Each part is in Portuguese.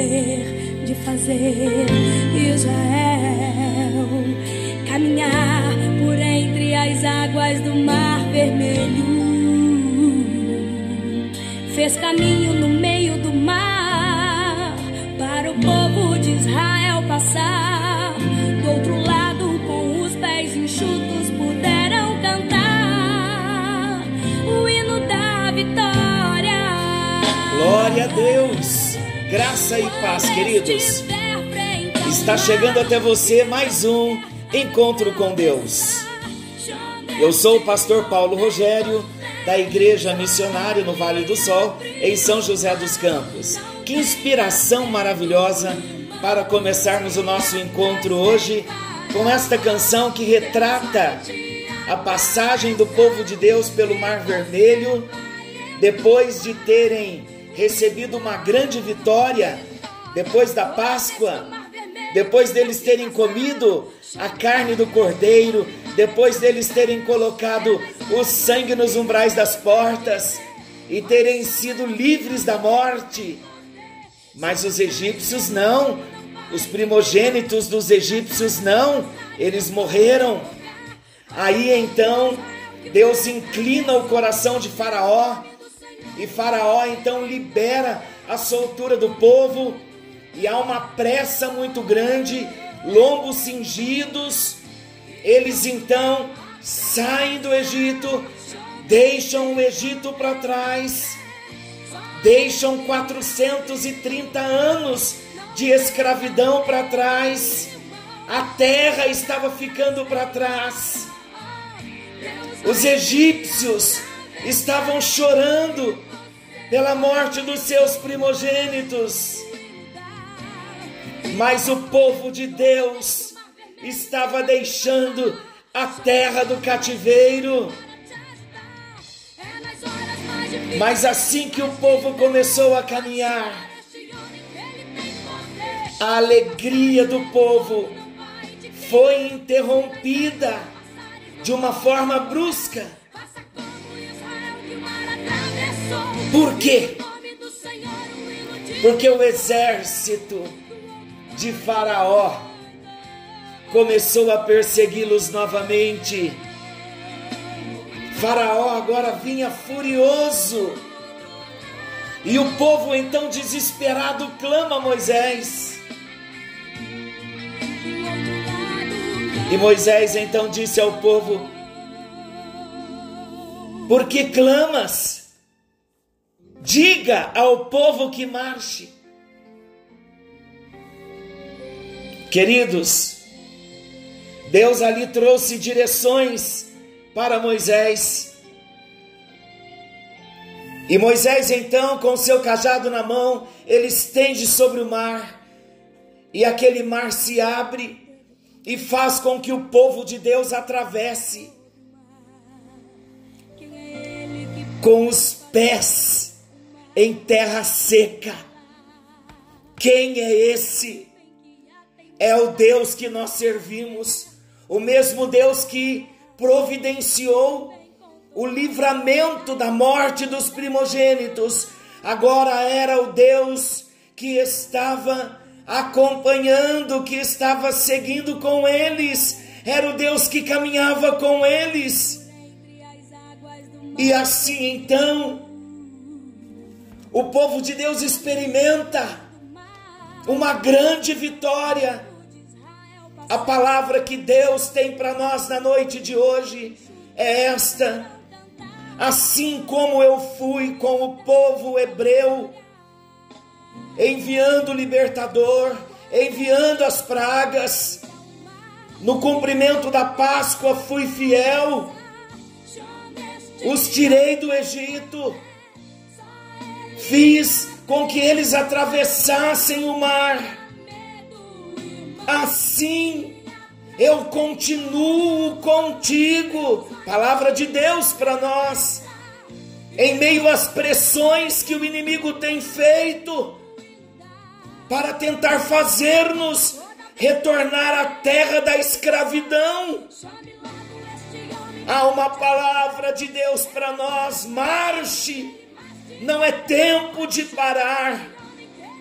poder de fazer Israel caminhar por entre as águas do Mar Vermelho? Fez caminho no meio do mar para o povo de Israel passar. Do outro lado, com os pés enxutos, puderam cantar o hino da vitória. Glória a Deus! Graça e paz, queridos. Está chegando até você mais um encontro com Deus. Eu sou o pastor Paulo Rogério, da Igreja Missionária no Vale do Sol, em São José dos Campos. Que inspiração maravilhosa para começarmos o nosso encontro hoje com esta canção que retrata a passagem do povo de Deus pelo Mar Vermelho, depois de terem recebido uma grande vitória, depois da Páscoa, depois deles terem comido a carne do cordeiro, depois deles terem colocado o sangue nos umbrais das portas e terem sido livres da morte. Mas os egípcios não, os primogênitos dos egípcios não, eles morreram. Aí então Deus inclina o coração de Faraó e Faraó então libera a soltura do povo e há uma pressa muito grande, lombos cingidos. Eles então saem do Egito, deixam o Egito para trás, deixam 430 anos de escravidão para trás. A terra estava ficando para trás. Os egípcios estavam chorando pela morte dos seus primogênitos. Mas o povo de Deus estava deixando a terra do cativeiro. Mas assim que o povo começou a caminhar, a alegria do povo foi interrompida de uma forma brusca. Por quê? Porque o exército de Faraó começou a persegui-los novamente. Faraó agora vinha furioso. E o povo então desesperado clama a Moisés. E Moisés então disse ao povo: Por que clamas? Diga ao povo que marche. Queridos, Deus ali trouxe direções para Moisés. E Moisés então, com seu cajado na mão, ele estende sobre o mar, e aquele mar se abre e faz com que o povo de Deus atravesse com os pés em terra seca. Quem é esse? É o Deus que nós servimos, o mesmo Deus que providenciou o livramento da morte dos primogênitos. Agora era o Deus que estava acompanhando, que estava seguindo com eles, era o Deus que caminhava com eles. E assim então, o povo de Deus experimenta uma grande vitória. A palavra que Deus tem para nós na noite de hoje é esta. Assim como eu fui com o povo hebreu, enviando o libertador, enviando as pragas, no cumprimento da Páscoa fui fiel, os tirei do Egito, fiz com que eles atravessassem o mar, assim eu continuo contigo. Palavra de Deus para nós. Em meio às pressões que o inimigo tem feito para tentar fazer-nos retornar à terra da escravidão. Há uma palavra de Deus para nós: marche, não é tempo de parar.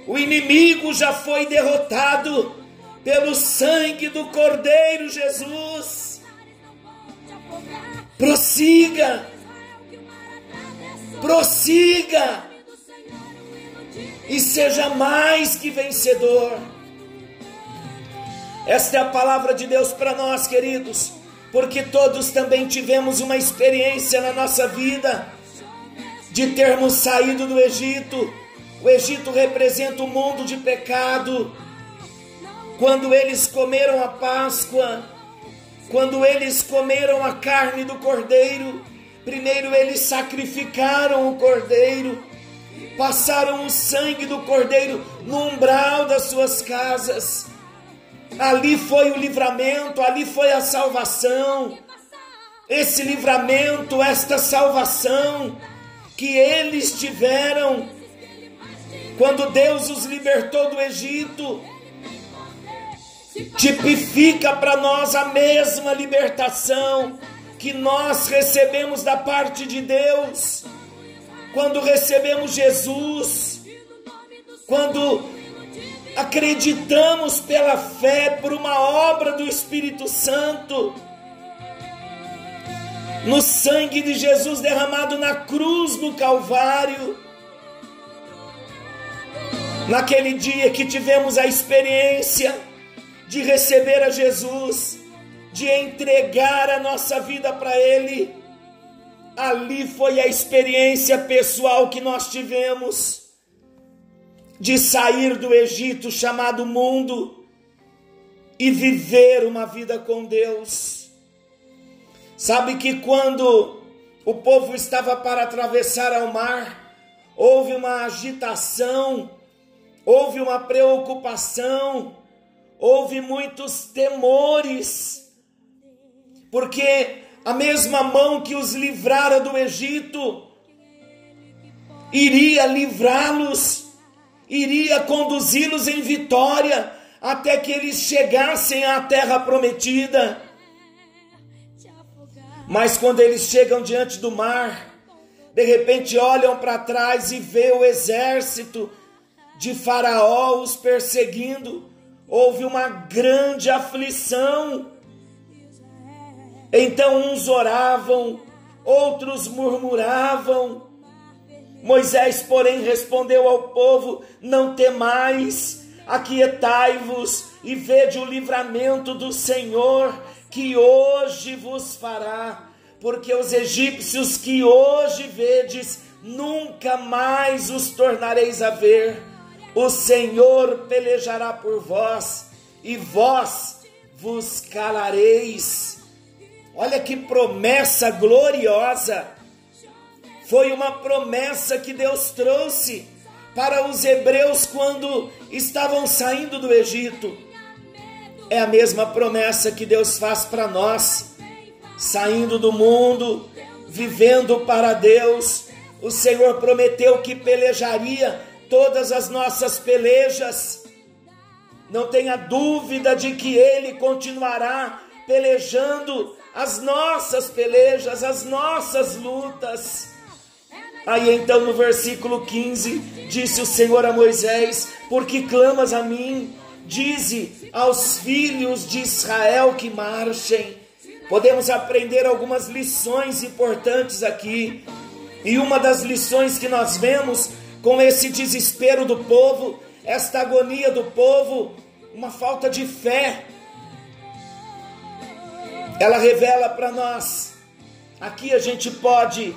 O inimigo já foi derrotado pelo sangue do Cordeiro Jesus. Prossiga, prossiga e seja mais que vencedor. Esta é a palavra de Deus para nós, queridos, porque todos também tivemos uma experiência na nossa vida de termos saído do Egito. O Egito representa o um mundo de pecado quando eles comeram a Páscoa, quando eles comeram a carne do cordeiro, primeiro eles sacrificaram o cordeiro, passaram o sangue do cordeiro no umbral das suas casas. Ali foi o livramento, ali foi a salvação. Esse livramento, esta salvação que eles tiveram quando Deus os libertou do Egito. Tipifica para nós a mesma libertação que nós recebemos da parte de Deus quando recebemos Jesus, quando acreditamos pela fé por uma obra do Espírito Santo, no sangue de Jesus derramado na cruz do Calvário. Naquele dia que tivemos a experiência de receber a Jesus, de entregar a nossa vida para Ele. Ali foi a experiência pessoal que nós tivemos de sair do Egito chamado mundo e viver uma vida com Deus. Sabe que quando o povo estava para atravessar ao mar, houve uma agitação, houve uma preocupação, houve muitos temores, porque a mesma mão que os livrara do Egito iria livrá-los, iria conduzi-los em vitória até que eles chegassem à terra prometida. Mas quando eles chegam diante do mar, de repente olham para trás e vê o exército de Faraó os perseguindo houve uma grande aflição. Então uns oravam, outros murmuravam. Moisés, porém, respondeu ao povo: Não temais, aquietai-vos e vede o livramento do Senhor que hoje vos fará, porque os egípcios que hoje vedes, nunca mais os tornareis a ver o Senhor pelejará por vós e vós vos calareis. Olha que promessa gloriosa! Foi uma promessa que Deus trouxe para os hebreus quando estavam saindo do Egito. É a mesma promessa que Deus faz para nós, saindo do mundo, vivendo para Deus. O Senhor prometeu que pelejaria todas as nossas pelejas. Não tenha dúvida de que Ele continuará pelejando as nossas pelejas, as nossas lutas. Aí então no versículo 15, disse o Senhor a Moisés: Porque clamas a mim? Dize aos filhos de Israel que marchem. Podemos aprender algumas lições importantes aqui. E uma das lições que nós vemos com esse desespero do povo, esta agonia do povo, uma falta de fé. Ela revela para nós. Aqui a gente pode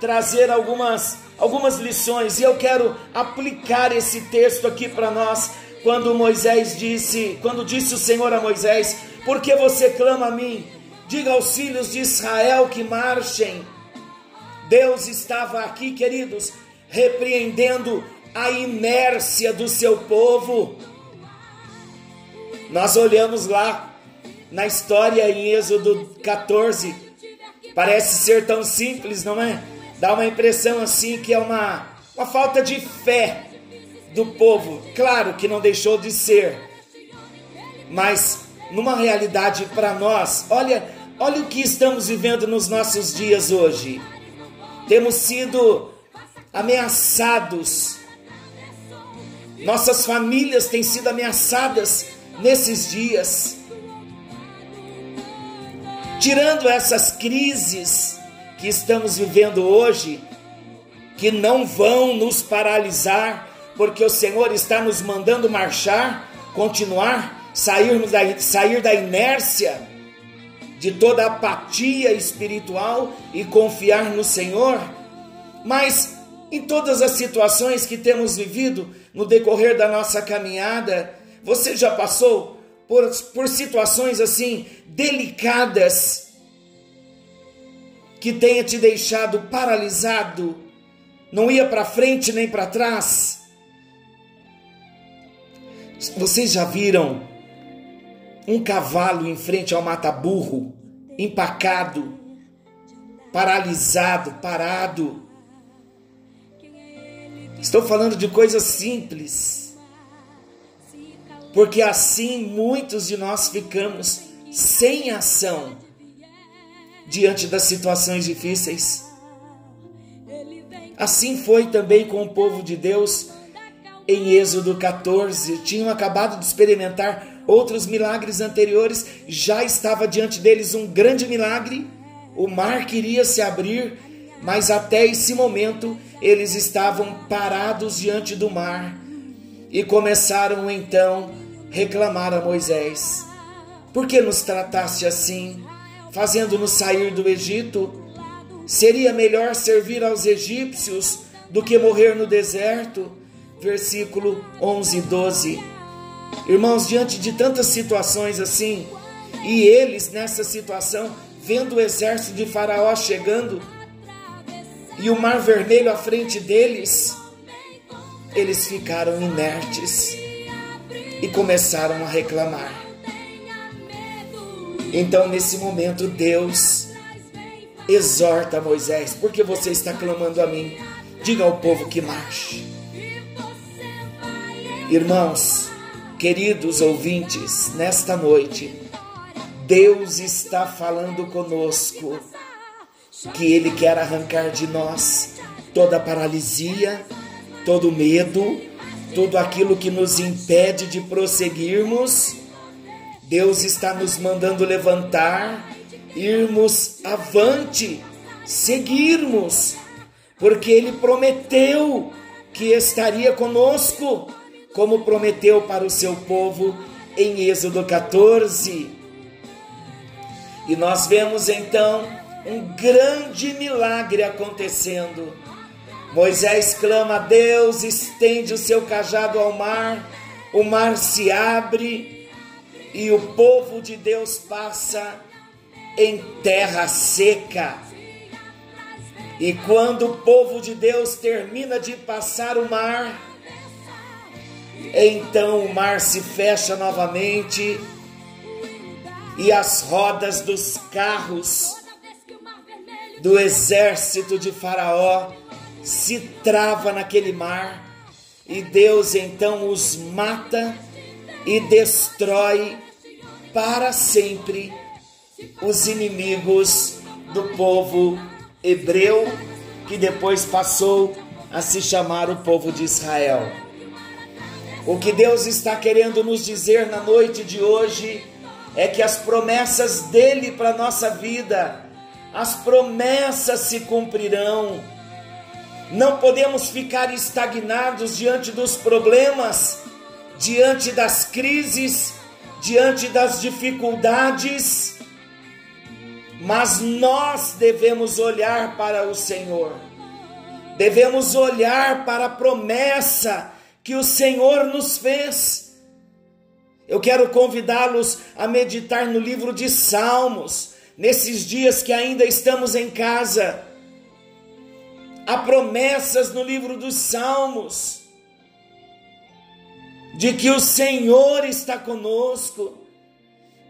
trazer algumas algumas lições e eu quero aplicar esse texto aqui para nós quando Moisés disse, quando disse o Senhor a Moisés: "Por que você clama a mim? Diga aos filhos de Israel que marchem." Deus estava aqui, queridos, repreendendo a inércia do seu povo. Nós olhamos lá na história em Êxodo 14, parece ser tão simples, não é? Dá uma impressão assim que é uma, uma falta de fé do povo. Claro que não deixou de ser, mas numa realidade para nós, olha, olha o que estamos vivendo nos nossos dias hoje. Temos sido ameaçados. Nossas famílias têm sido ameaçadas nesses dias. Tirando essas crises que estamos vivendo hoje, que não vão nos paralisar, porque o Senhor está nos mandando marchar, continuar, sairmos da, sair da inércia, de toda apatia espiritual e confiar no Senhor. Mas em todas as situações que temos vivido no decorrer da nossa caminhada, você já passou por, por situações assim delicadas que tenha te deixado paralisado, não ia para frente nem para trás? Vocês já viram um cavalo em frente ao mata-burro, empacado, paralisado, parado? Estou falando de coisas simples. Porque assim muitos de nós ficamos sem ação diante das situações difíceis. Assim foi também com o povo de Deus em Êxodo 14. Tinham acabado de experimentar outros milagres anteriores, já estava diante deles um grande milagre. O mar queria se abrir, mas até esse momento eles estavam parados diante do mar e começaram então a reclamar a Moisés: Por que nos trataste assim, fazendo-nos sair do Egito? Seria melhor servir aos egípcios do que morrer no deserto. Versículo 11 e 12. Irmãos, diante de tantas situações assim, e eles nessa situação, vendo o exército de Faraó chegando, e o mar vermelho à frente deles, eles ficaram inertes e começaram a reclamar. Então, nesse momento, Deus exorta Moisés: porque você está clamando a mim? Diga ao povo que marche. Irmãos, queridos ouvintes, nesta noite, Deus está falando conosco que Ele quer arrancar de nós toda paralisia, todo medo, tudo aquilo que nos impede de prosseguirmos. Deus está nos mandando levantar, irmos avante, seguirmos, porque Ele prometeu que estaria conosco, como prometeu para o seu povo em Êxodo 14. E nós vemos então um grande milagre acontecendo. Moisés clama a Deus, estende o seu cajado ao mar, o mar se abre e o povo de Deus passa em terra seca. E quando o povo de Deus termina de passar o mar, então o mar se fecha novamente e as rodas dos carros do exército de Faraó se trava naquele mar e Deus então os mata e destrói para sempre os inimigos do povo hebreu, que depois passou a se chamar o povo de Israel. O que Deus está querendo nos dizer na noite de hoje é que as promessas dele para a nossa vida as promessas se cumprirão. Não podemos ficar estagnados diante dos problemas, diante das crises, diante das dificuldades, mas nós devemos olhar para o Senhor, devemos olhar para a promessa que o Senhor nos fez. Eu quero convidá-los a meditar no livro de Salmos, nesses dias que ainda estamos em casa. Há promessas no livro dos Salmos. de que o Senhor está conosco.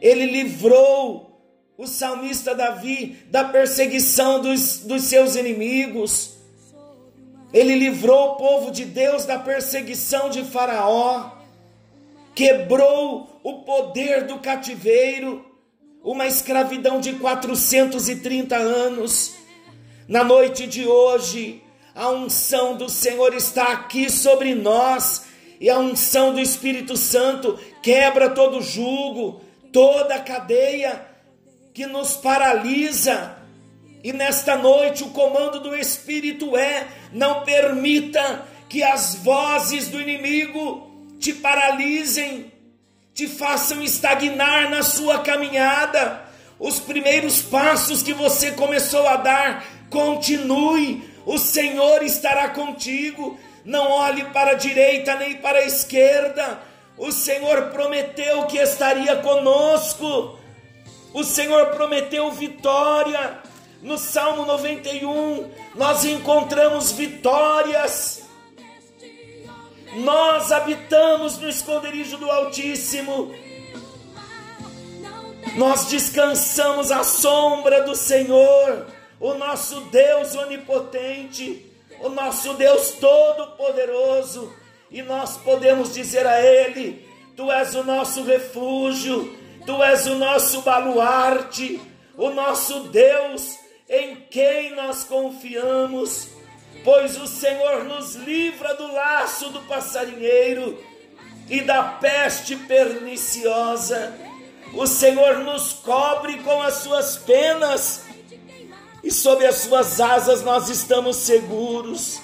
Ele livrou o salmista Davi da perseguição dos, dos seus inimigos. Ele livrou o povo de Deus da perseguição de Faraó. Quebrou o poder do cativeiro, uma escravidão de 430 anos. Na noite de hoje, a unção do Senhor está aqui sobre nós e a unção do Espírito Santo quebra todo jugo, toda cadeia que nos paralisa. E nesta noite o comando do Espírito é: não permita que as vozes do inimigo te paralisem, te façam estagnar na sua caminhada. Os primeiros passos que você começou a dar, continue, o Senhor estará contigo. Não olhe para a direita nem para a esquerda. O Senhor prometeu que estaria conosco. O Senhor prometeu vitória. No Salmo 91, nós encontramos vitórias. Nós habitamos no esconderijo do Altíssimo. Nós descansamos à sombra do Senhor, o nosso Deus onipotente, o nosso Deus todo-poderoso, e nós podemos dizer a Ele: Tu és o nosso refúgio, Tu és o nosso baluarte, o nosso Deus em quem nós confiamos, pois o Senhor nos livra do laço do passarinheiro e da peste perniciosa. O Senhor nos cobre com as suas penas e sob as suas asas nós estamos seguros.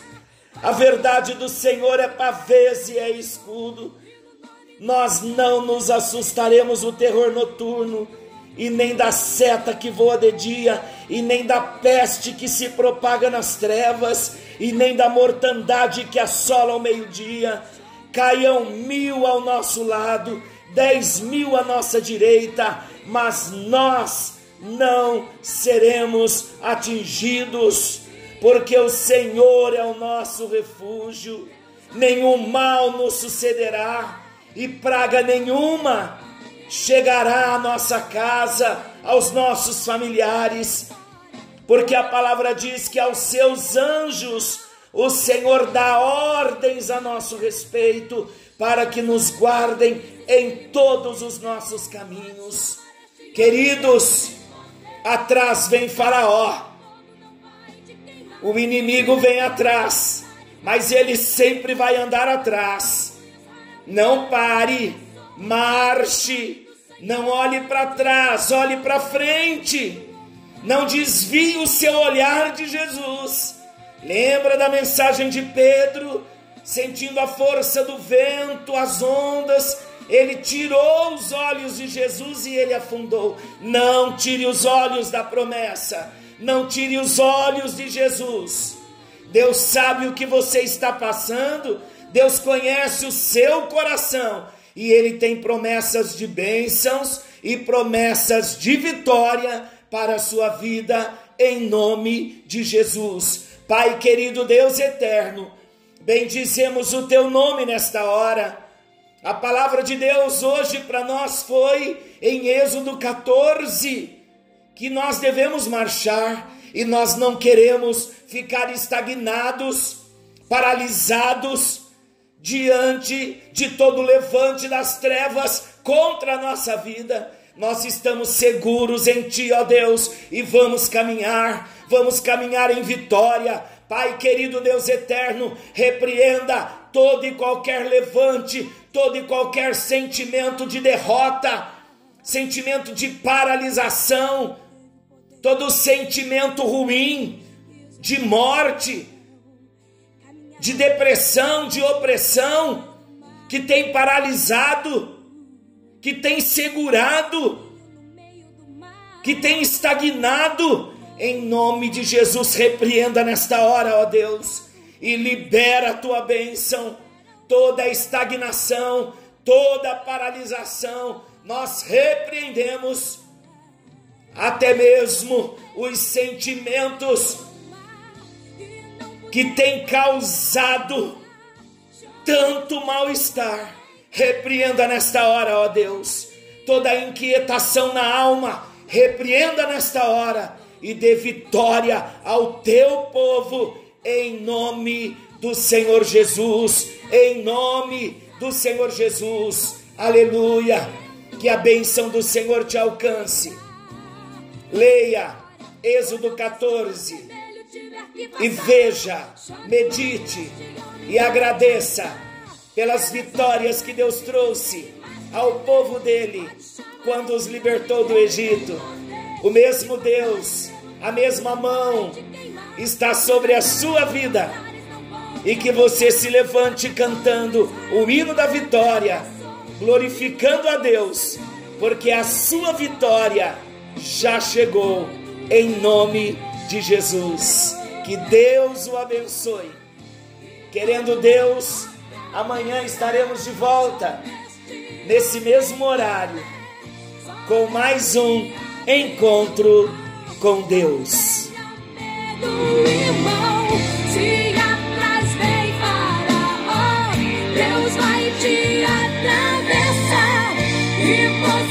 A verdade do Senhor é pavês e é escudo nós não nos assustaremos do terror noturno, e nem da seta que voa de dia, e nem da peste que se propaga nas trevas, e nem da mortandade que assola ao meio-dia. Caiam mil ao nosso lado, dez mil à nossa direita, mas nós não seremos atingidos, porque o Senhor é o nosso refúgio, nenhum mal nos sucederá e praga nenhuma chegará à nossa casa, aos nossos familiares, porque a palavra diz que aos seus anjos o Senhor dá ordens a nosso respeito para que nos guardem em todos os nossos caminhos. Queridos, atrás vem Faraó, o inimigo vem atrás, mas ele sempre vai andar atrás. Não pare, marche, não olhe para trás, olhe para frente. Não desvie o seu olhar de Jesus. Lembra da mensagem de Pedro, sentindo a força do vento, as ondas, ele tirou os olhos de Jesus e ele afundou. Não tire os olhos da promessa, não tire os olhos de Jesus. Deus sabe o que você está passando, Deus conhece o seu coração e Ele tem promessas de bênçãos e promessas de vitória para a sua vida, em nome de Jesus. Pai querido Deus eterno, bendizemos o teu nome nesta hora. A palavra de Deus hoje para nós foi em Êxodo 14, que nós devemos marchar e nós não queremos ficar estagnados, paralisados, diante de todo levante das trevas contra a nossa vida. Nós estamos seguros em Ti, ó Deus, e vamos caminhar, vamos caminhar em vitória. Pai querido Deus eterno, repreenda todo e qualquer levante, todo e qualquer sentimento de derrota, sentimento de paralisação, todo sentimento ruim, de morte, de depressão, de opressão, que tem paralisado, que tem segurado, que tem estagnado. Em nome de Jesus, repreenda nesta hora, ó Deus, e libera a tua bênção, toda estagnação, toda paralisação, nós repreendemos até mesmo os sentimentos que tem causado tanto mal-estar, Repreenda nesta hora, ó Deus, toda inquietação na alma, repreenda nesta hora e dê vitória ao teu povo, em nome do Senhor Jesus, em nome do Senhor Jesus, aleluia. Que a bênção do Senhor te alcance. Leia Êxodo 14 e veja, medite e agradeça pelas vitórias que Deus trouxe ao povo dele quando os libertou do Egito. O mesmo Deus, a mesma mão está sobre a sua vida e que você se levante cantando o hino da vitória, glorificando a Deus, porque a sua vitória já chegou em nome de Jesus. Que Deus o abençoe. Querendo Deus, amanhã estaremos de volta, nesse mesmo horário, com mais um encontro com Deus. Deus vai te atravessar e você.